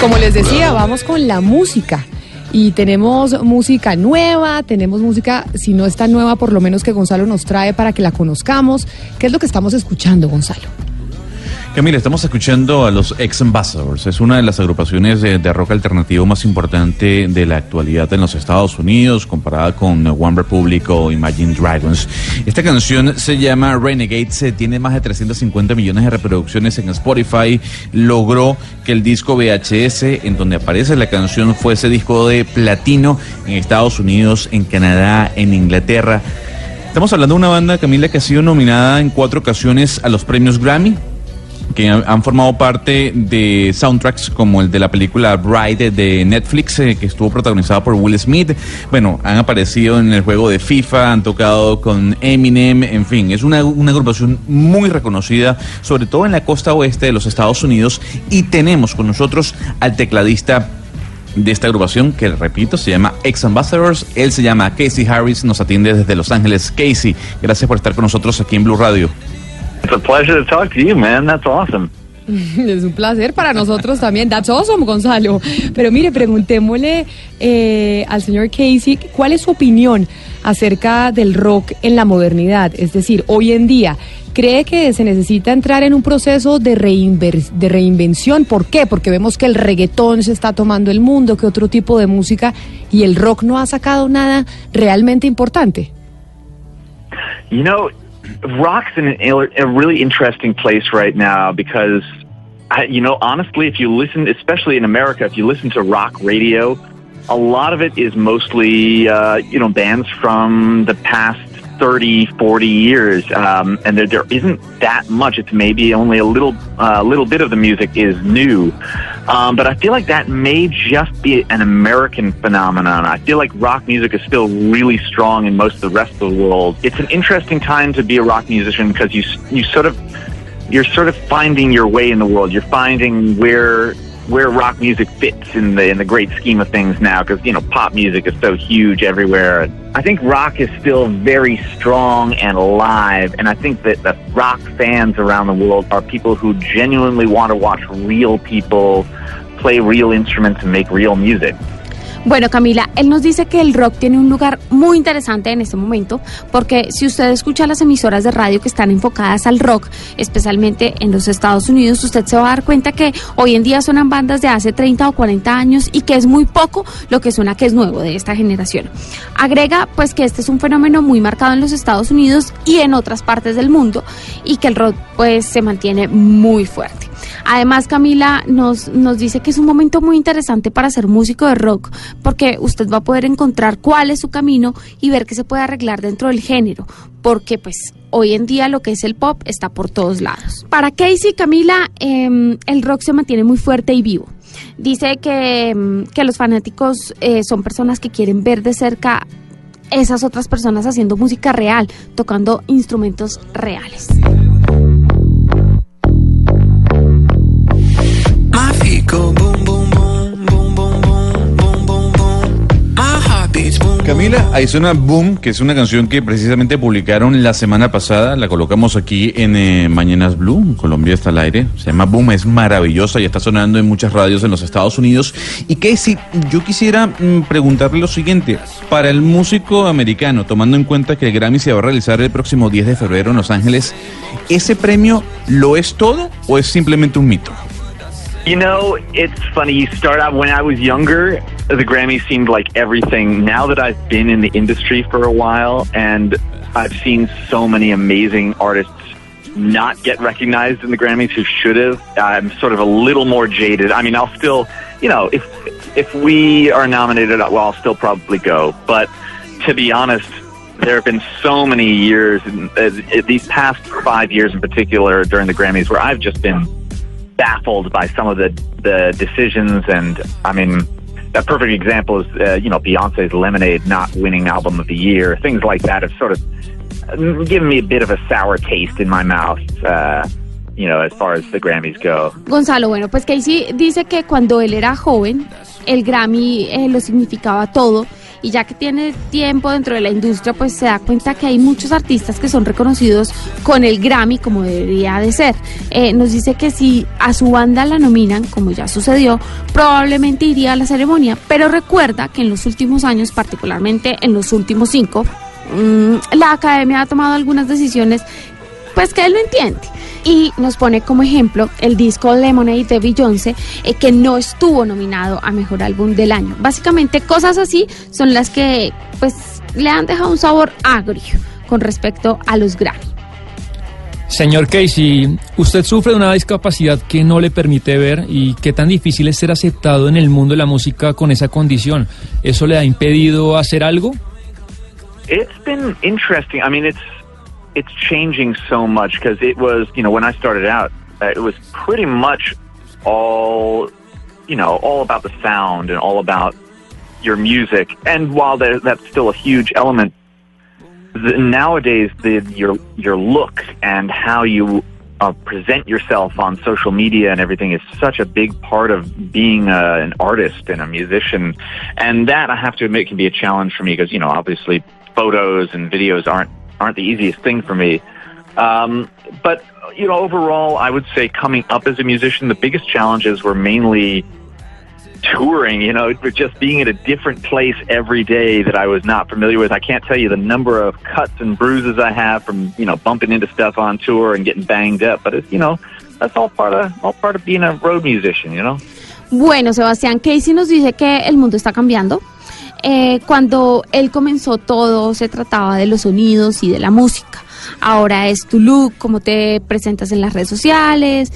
Como les decía, vamos con la música. Y tenemos música nueva, tenemos música, si no está nueva, por lo menos que Gonzalo nos trae para que la conozcamos. ¿Qué es lo que estamos escuchando, Gonzalo? Camila, estamos escuchando a los Ex Ambassadors. Es una de las agrupaciones de, rock alternativo más importante de la actualidad en los Estados Unidos, comparada con One Republic o Imagine Dragons. Esta canción se llama Renegades, tiene más de 350 millones de reproducciones en Spotify. Logró que el disco VHS, en donde aparece la canción, fuese disco de platino en Estados Unidos, en Canadá, en Inglaterra. Estamos hablando de una banda, Camila, que ha sido nominada en cuatro ocasiones a los premios Grammy que han, formado parte de soundtracks como el de la película Bride de Netflix, eh, que estuvo protagonizada por Will Smith. Bueno, han aparecido en el juego de FIFA, han tocado con Eminem, en fin, es una, una agrupación muy reconocida, sobre todo en la costa oeste de los Estados Unidos. Y tenemos con nosotros al tecladista de esta agrupación que repito se llama Ex Ambassadors. Él se llama Casey Harris, nos atiende desde Los Ángeles. Casey, gracias por estar con nosotros aquí en Blue Radio. It's a pleasure to talk to you, man. That's awesome. Es un placer para nosotros también. That's awesome, Gonzalo. Pero mire, preguntémosle eh, al señor Casey cuál es su opinión acerca del rock en la modernidad. Es decir, hoy en día, ¿cree que se necesita entrar en un proceso de, de reinvención? ¿Por qué? Porque vemos que el reggaetón se está tomando el mundo, que otro tipo de música, y el rock no ha sacado nada realmente importante. You know, rock's in a, a really interesting place right now because, I, you know, honestly, if you listen, especially in America, if you listen to rock radio, a lot of it is mostly, uh, you know, bands from the past 30, 40 years. Um, and there, there isn't that much. It's maybe only a little, uh, little bit of the music is new. Um, but I feel like that may just be an American phenomenon. I feel like rock music is still really strong in most of the rest of the world. It's an interesting time to be a rock musician because you you sort of you're sort of finding your way in the world. You're finding where where rock music fits in the in the great scheme of things now because you know pop music is so huge everywhere. and I think rock is still very strong and alive, and I think that the rock fans around the world are people who genuinely want to watch real people play real instruments and make real music. Bueno, Camila, él nos dice que el rock tiene un lugar muy interesante en este momento, porque si usted escucha las emisoras de radio que están enfocadas al rock, especialmente en los Estados Unidos, usted se va a dar cuenta que hoy en día suenan bandas de hace 30 o 40 años y que es muy poco lo que suena que es nuevo de esta generación. Agrega pues que este es un fenómeno muy marcado en los Estados Unidos y en otras partes del mundo y que el rock pues se mantiene muy fuerte. Además, Camila nos, nos dice que es un momento muy interesante para ser músico de rock, porque usted va a poder encontrar cuál es su camino y ver qué se puede arreglar dentro del género, porque pues hoy en día lo que es el pop está por todos lados. Para Casey, Camila, em, el rock se mantiene muy fuerte y vivo. Dice que, em, que los fanáticos eh, son personas que quieren ver de cerca esas otras personas haciendo música real, tocando instrumentos reales. Camila, ahí suena Boom, que es una canción que precisamente publicaron la semana pasada, la colocamos aquí en eh, Mañanas Blue, Colombia está al aire, se llama Boom, es maravillosa y está sonando en muchas radios en los Estados Unidos. Y Casey, yo quisiera mm, preguntarle lo siguiente, para el músico americano, tomando en cuenta que el Grammy se va a realizar el próximo 10 de febrero en Los Ángeles, ¿ese premio lo es todo o es simplemente un mito? You know, it's funny. You start out when I was younger, the Grammys seemed like everything. Now that I've been in the industry for a while and I've seen so many amazing artists not get recognized in the Grammys who should have, I'm sort of a little more jaded. I mean, I'll still, you know, if if we are nominated, well, I'll still probably go. But to be honest, there have been so many years, uh, these past five years in particular, during the Grammys, where I've just been baffled by some of the the decisions. And I mean, a perfect example is uh, you know Beyonce's Lemonade not winning Album of the Year. Things like that have sort of uh, given me a bit of a sour taste in my mouth. Uh, you know, as far as the Grammys go. Gonzalo, bueno, pues Casey dice que cuando él era joven, el Grammy eh, lo significaba todo. Y ya que tiene tiempo dentro de la industria, pues se da cuenta que hay muchos artistas que son reconocidos con el Grammy como debería de ser. Eh, nos dice que si a su banda la nominan, como ya sucedió, probablemente iría a la ceremonia. Pero recuerda que en los últimos años, particularmente en los últimos cinco, mm, la academia ha tomado algunas decisiones pues que él no entiende. Y nos pone como ejemplo el disco Lemonade de Beyoncé, eh, que no estuvo nominado a Mejor Álbum del Año. Básicamente cosas así son las que pues le han dejado un sabor agrio con respecto a los Grammy. Señor Casey, usted sufre de una discapacidad que no le permite ver y qué tan difícil es ser aceptado en el mundo de la música con esa condición. ¿Eso le ha impedido hacer algo? It's been interesting. I mean, it's it's changing so much because it was, you know, when I started out, uh, it was pretty much all, you know, all about the sound and all about your music. And while there, that's still a huge element, the, nowadays the your your look and how you uh, present yourself on social media and everything is such a big part of being uh, an artist and a musician. And that I have to admit can be a challenge for me because you know obviously photos and videos aren't aren't the easiest thing for me. Um, but you know, overall, I would say coming up as a musician, the biggest challenges were mainly touring. You know, just being at a different place every day that I was not familiar with. I can't tell you the number of cuts and bruises I have from you know bumping into stuff on tour and getting banged up. But it's you know, that's all part of all part of being a road musician. You know. Bueno, Sebastián Casey nos dice que el mundo está cambiando. Eh, cuando él comenzó todo se trataba de los sonidos y de la música. Ahora es tu look, cómo te presentas en las redes sociales.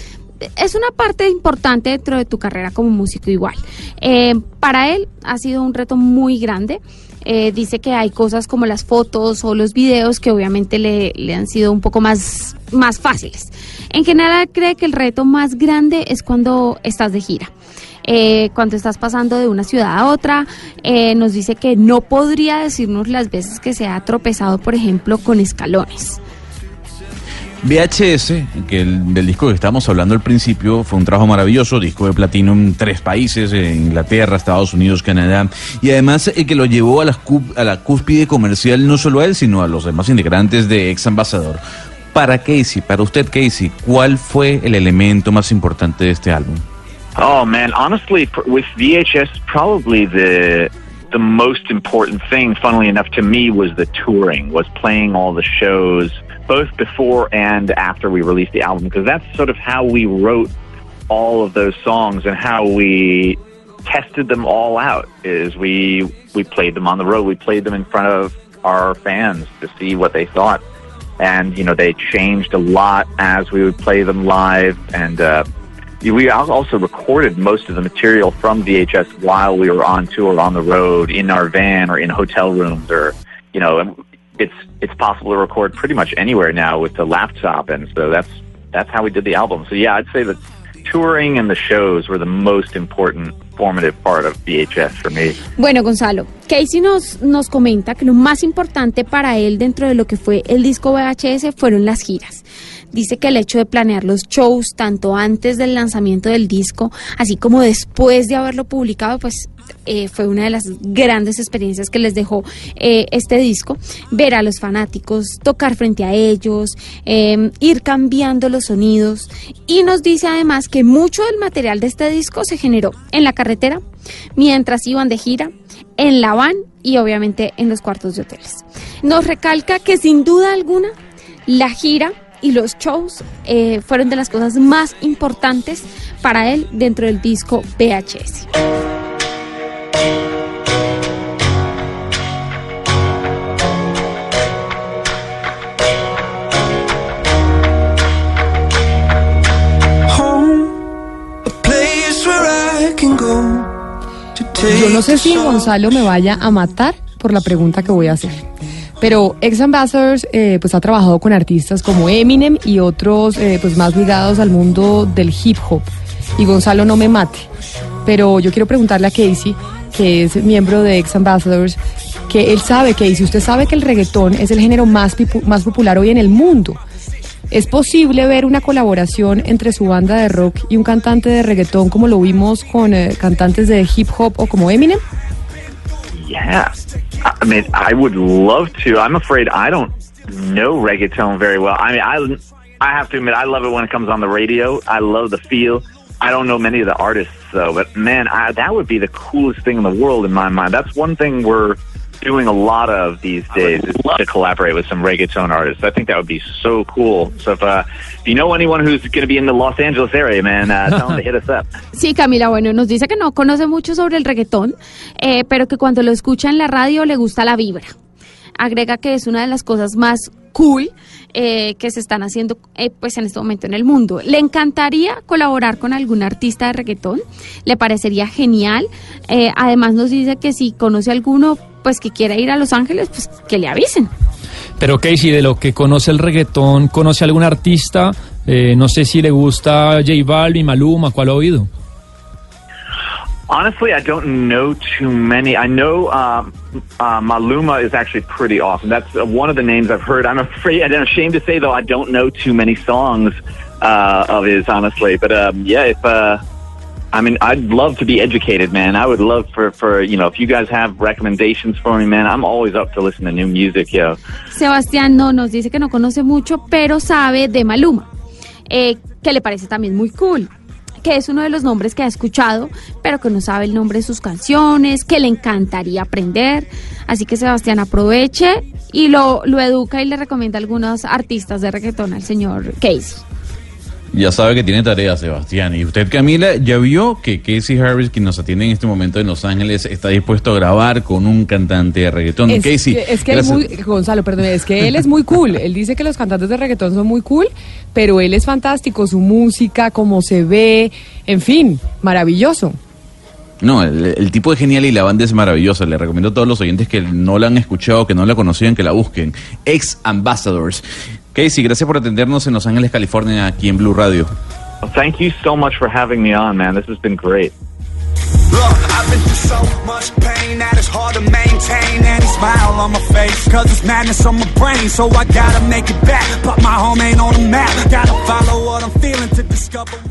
Es una parte importante dentro de tu carrera como músico igual. Eh, para él ha sido un reto muy grande. Eh, dice que hay cosas como las fotos o los videos que obviamente le, le han sido un poco más, más fáciles. En general cree que el reto más grande es cuando estás de gira. Eh, cuando estás pasando de una ciudad a otra, eh, nos dice que no podría decirnos las veces que se ha tropezado, por ejemplo, con escalones. VHS, que el, del disco que estábamos hablando al principio, fue un trabajo maravilloso, disco de platino en tres países, en Inglaterra, Estados Unidos, Canadá, y además eh, que lo llevó a a la cúspide comercial no solo a él, sino a los demás integrantes de Ex Ambassador. Para Casey, para usted Casey, ¿cuál fue el elemento más importante de este álbum? Oh man, honestly, with VHS, probably the the most important thing, funnily enough, to me was the touring, was playing all the shows, both before and after we released the album, because that's sort of how we wrote all of those songs and how we tested them all out. Is we we played them on the road, we played them in front of our fans to see what they thought, and you know they changed a lot as we would play them live and. Uh, we also recorded most of the material from VHS while we were on tour on the road in our van or in hotel rooms or you know it's it's possible to record pretty much anywhere now with the laptop. And so that's that's how we did the album. So yeah I'd say that touring and the shows were the most important formative part of VHS for me. Bueno, Gonzalo, Casey nos, nos comenta que lo más importante para él dentro de lo que fue el disco VHS fueron las giras. Dice que el hecho de planear los shows tanto antes del lanzamiento del disco, así como después de haberlo publicado, pues eh, fue una de las grandes experiencias que les dejó eh, este disco. Ver a los fanáticos, tocar frente a ellos, eh, ir cambiando los sonidos. Y nos dice además que mucho del material de este disco se generó en la carretera, mientras iban de gira, en la van y obviamente en los cuartos de hoteles. Nos recalca que sin duda alguna la gira y los shows eh, fueron de las cosas más importantes para él dentro del disco VHS. Yo no sé si Gonzalo me vaya a matar por la pregunta que voy a hacer. Pero Ex Ambassadors eh, pues ha trabajado con artistas como Eminem y otros eh, pues más ligados al mundo del hip hop. Y Gonzalo no me mate. Pero yo quiero preguntarle a Casey, que es miembro de Ex Ambassadors, que él sabe, Casey, usted sabe que el reggaetón es el género más, más popular hoy en el mundo. ¿Es posible ver una colaboración entre su banda de rock y un cantante de reggaetón como lo vimos con eh, cantantes de hip hop o como Eminem? Yeah. I mean, I would love to. I'm afraid I don't know reggaeton very well. I mean, I I have to admit, I love it when it comes on the radio. I love the feel. I don't know many of the artists though, but man, I, that would be the coolest thing in the world in my mind. That's one thing we're doing a lot of these days is to collaborate with some reggaeton artists. I think that would be so cool. So if, uh, if you know anyone who's going to be in the Los Angeles area, man, uh, tell them to hit us up. Sí, Camila, bueno, nos dice que no conoce mucho sobre el reggaetón, eh, pero que cuando lo escucha en la radio le gusta la vibra. Agrega que es una de las cosas más cool eh, que se están haciendo eh, pues en este momento en el mundo. Le encantaría colaborar con algún artista de reggaetón, le parecería genial. Eh, además nos dice que si conoce alguno pues que quiera ir a Los Ángeles, pues que le avisen. Pero Casey, de lo que conoce el reggaetón, ¿conoce algún artista? Eh, no sé si le gusta J Balvin, Maluma, ¿cuál ha oído? Honestly, I don't know too many. I know um, uh, Maluma is actually pretty awesome. That's uh, one of the names I've heard. I'm afraid, I'm ashamed to say though, I don't know too many songs uh, of his, honestly. But um, yeah, if uh, I mean, I'd love to be educated, man. I would love for for you know, if you guys have recommendations for me, man, I'm always up to listen to new music, yo. Sebastián no nos dice que no conoce mucho, pero sabe de Maluma, eh, que le parece también muy cool, que es uno de los nombres que ha escuchado, pero que no sabe el nombre de sus canciones, que le encantaría aprender. Así que Sebastián aproveche y lo, lo educa y le recomienda algunos artistas de reggaetón al señor Casey. Ya sabe que tiene tarea, Sebastián. Y usted, Camila, ya vio que Casey Harris, quien nos atiende en este momento en Los Ángeles, está dispuesto a grabar con un cantante de reggaetón. Es Casey, que, es que él muy, Gonzalo, perdón, es que él es muy cool. Él dice que los cantantes de reggaetón son muy cool, pero él es fantástico, su música, cómo se ve, en fin, maravilloso. No, el, el tipo es genial y la banda es maravillosa. Le recomiendo a todos los oyentes que no la han escuchado, que no la conocían, que la busquen. Ex Ambassadors. Casey, gracias por atendernos en Los Ángeles, California, aquí en Blue Radio. Well, thank you so much for having me on, man. This has been great. Look, I've been through so much pain that it's hard to maintain any smile on my face. Cause it's madness on my brain, so I gotta make it back. But my home ain't on the map. Gotta follow what I'm feeling to discover.